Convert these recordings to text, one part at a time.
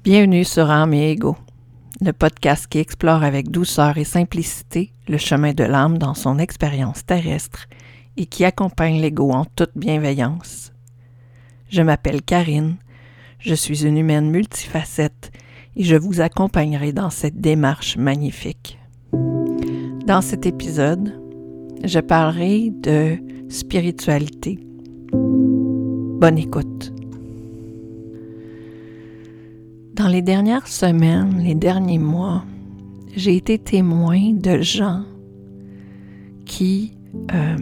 Bienvenue sur Âme et Ego, le podcast qui explore avec douceur et simplicité le chemin de l'âme dans son expérience terrestre et qui accompagne l'ego en toute bienveillance. Je m'appelle Karine, je suis une humaine multifacette et je vous accompagnerai dans cette démarche magnifique. Dans cet épisode, je parlerai de spiritualité. Bonne écoute. Dans les dernières semaines, les derniers mois, j'ai été témoin de gens qui, euh,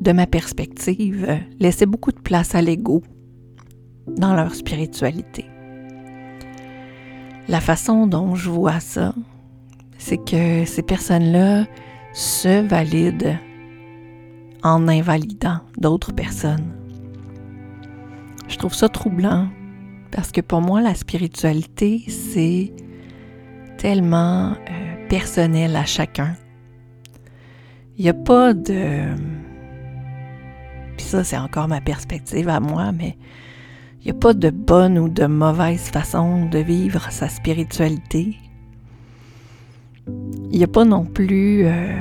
de ma perspective, laissaient beaucoup de place à l'ego dans leur spiritualité. La façon dont je vois ça, c'est que ces personnes-là se valident en invalidant d'autres personnes. Je trouve ça troublant parce que pour moi, la spiritualité, c'est tellement euh, personnel à chacun. Il n'y a pas de... Puis ça, c'est encore ma perspective à moi, mais il n'y a pas de bonne ou de mauvaise façon de vivre sa spiritualité. Il n'y a pas non plus euh,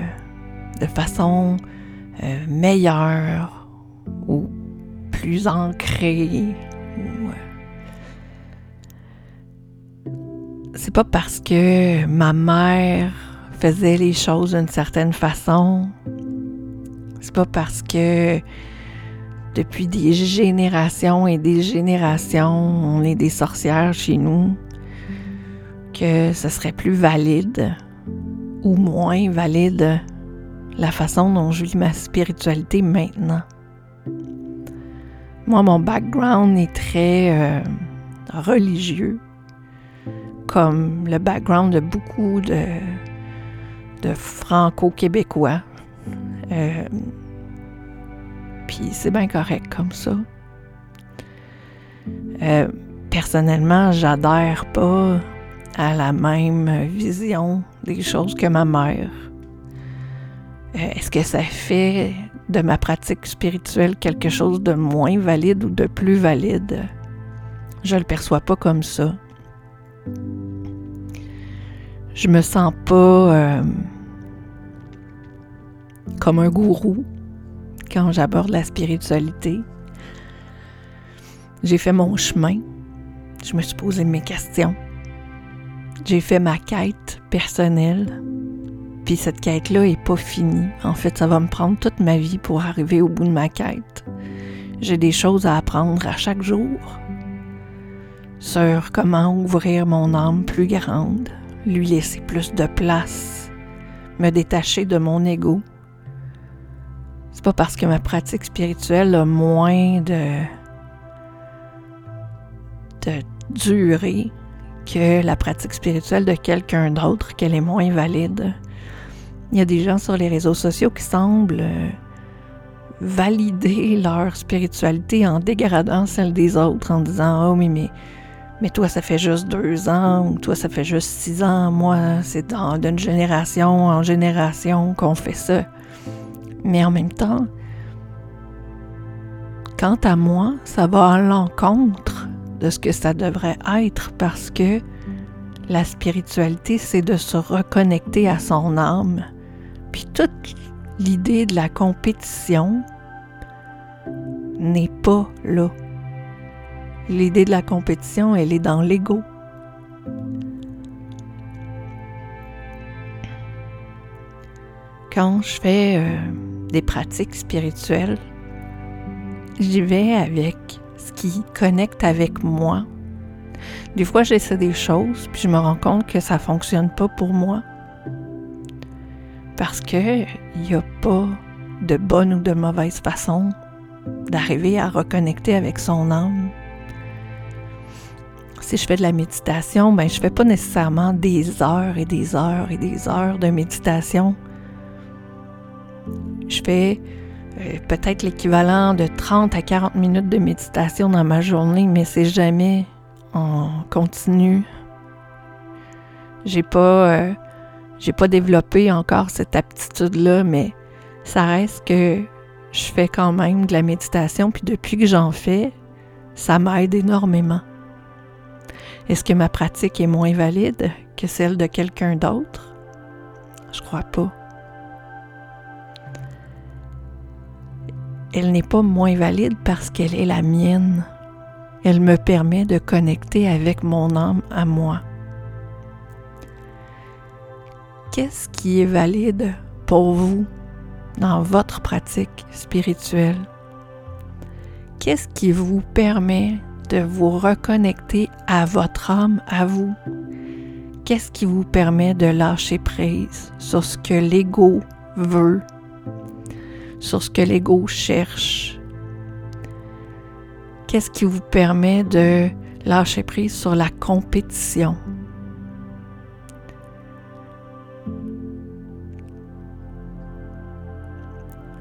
de façon euh, meilleure ou plus ancrée c'est pas parce que ma mère faisait les choses d'une certaine façon. C'est pas parce que depuis des générations et des générations, on est des sorcières chez nous, que ce serait plus valide ou moins valide la façon dont je vis ma spiritualité maintenant. Moi, mon background est très euh, religieux comme le background de beaucoup de, de franco-québécois. Euh, puis c'est bien correct comme ça. Euh, personnellement, j'adhère pas à la même vision des choses que ma mère. Euh, est-ce que ça fait de ma pratique spirituelle quelque chose de moins valide ou de plus valide? Je le perçois pas comme ça je me sens pas euh, comme un gourou quand j'aborde la spiritualité. J'ai fait mon chemin. Je me suis posé mes questions. J'ai fait ma quête personnelle. Puis cette quête-là est pas finie. En fait, ça va me prendre toute ma vie pour arriver au bout de ma quête. J'ai des choses à apprendre à chaque jour sur comment ouvrir mon âme plus grande, lui laisser plus de place, me détacher de mon ego. C'est pas parce que ma pratique spirituelle a moins de, de durée que la pratique spirituelle de quelqu'un d'autre qu'elle est moins valide. Il y a des gens sur les réseaux sociaux qui semblent euh, valider leur spiritualité en dégradant celle des autres, en disant Oh, mais, mais mais toi, ça fait juste deux ans, ou toi, ça fait juste six ans. Moi, c'est d'une génération en génération qu'on fait ça. Mais en même temps, quant à moi, ça va à l'encontre de ce que ça devrait être parce que la spiritualité, c'est de se reconnecter à son âme. Puis toute l'idée de la compétition n'est pas là. L'idée de la compétition, elle est dans l'ego. Quand je fais euh, des pratiques spirituelles, j'y vais avec ce qui connecte avec moi. Des fois, j'essaie des choses, puis je me rends compte que ça fonctionne pas pour moi. Parce que il n'y a pas de bonne ou de mauvaise façon d'arriver à reconnecter avec son âme si je fais de la méditation, ben je fais pas nécessairement des heures et des heures et des heures de méditation. Je fais euh, peut-être l'équivalent de 30 à 40 minutes de méditation dans ma journée, mais c'est jamais en continu. J'ai pas euh, j'ai pas développé encore cette aptitude-là, mais ça reste que je fais quand même de la méditation, puis depuis que j'en fais, ça m'aide énormément. Est-ce que ma pratique est moins valide que celle de quelqu'un d'autre? Je crois pas. Elle n'est pas moins valide parce qu'elle est la mienne. Elle me permet de connecter avec mon âme à moi. Qu'est-ce qui est valide pour vous dans votre pratique spirituelle? Qu'est-ce qui vous permet de vous reconnecter à votre âme, à vous? Qu'est-ce qui vous permet de lâcher prise sur ce que l'ego veut, sur ce que l'ego cherche? Qu'est-ce qui vous permet de lâcher prise sur la compétition?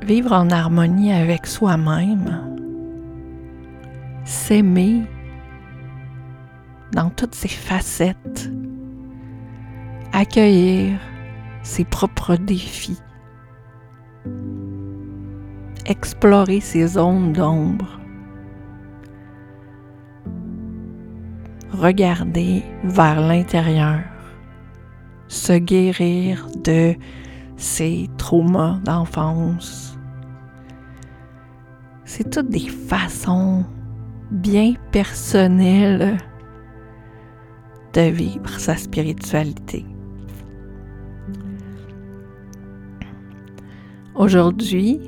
Vivre en harmonie avec soi-même s'aimer dans toutes ses facettes, accueillir ses propres défis, explorer ses zones d'ombre, regarder vers l'intérieur, se guérir de ses traumas d'enfance. C'est toutes des façons bien personnel de vivre sa spiritualité. Aujourd'hui,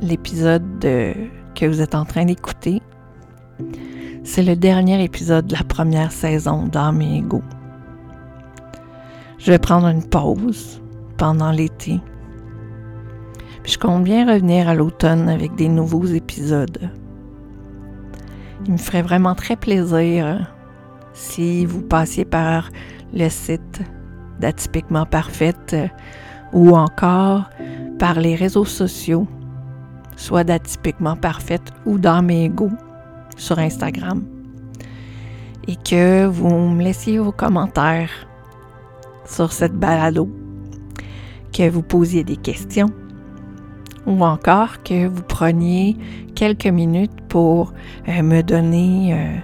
l'épisode que vous êtes en train d'écouter, c'est le dernier épisode de la première saison d'Âme Ego. Je vais prendre une pause pendant l'été. je compte bien revenir à l'automne avec des nouveaux épisodes. Il me ferait vraiment très plaisir si vous passiez par le site d'Atypiquement Parfaite ou encore par les réseaux sociaux, soit d'Atypiquement Parfaite ou dans mes sur Instagram. Et que vous me laissiez vos commentaires sur cette balado, que vous posiez des questions ou encore que vous preniez quelques minutes pour euh, me donner euh,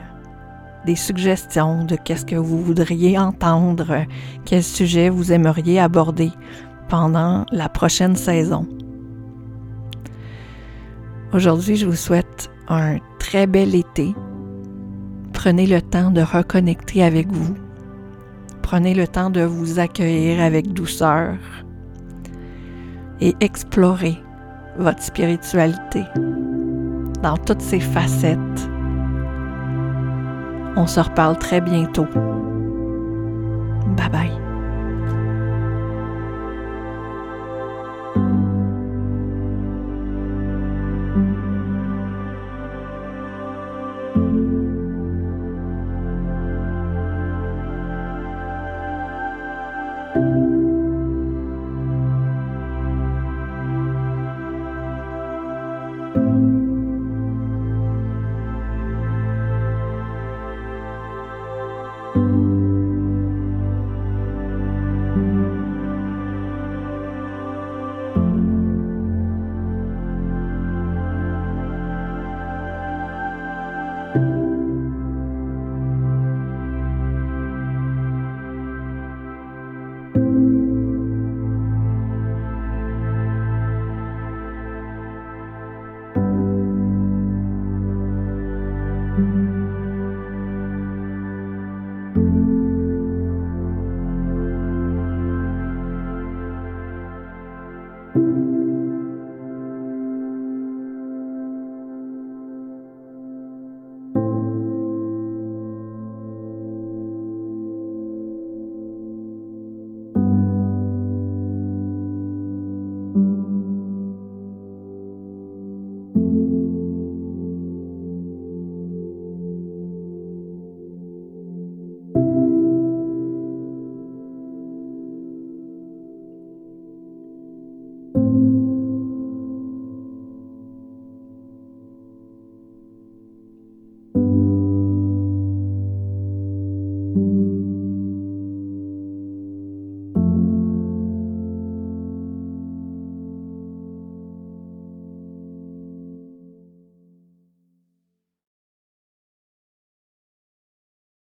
des suggestions de qu'est-ce que vous voudriez entendre, quel sujet vous aimeriez aborder pendant la prochaine saison. Aujourd'hui, je vous souhaite un très bel été. Prenez le temps de reconnecter avec vous. Prenez le temps de vous accueillir avec douceur et explorer votre spiritualité dans toutes ses facettes. On se reparle très bientôt. Bye bye.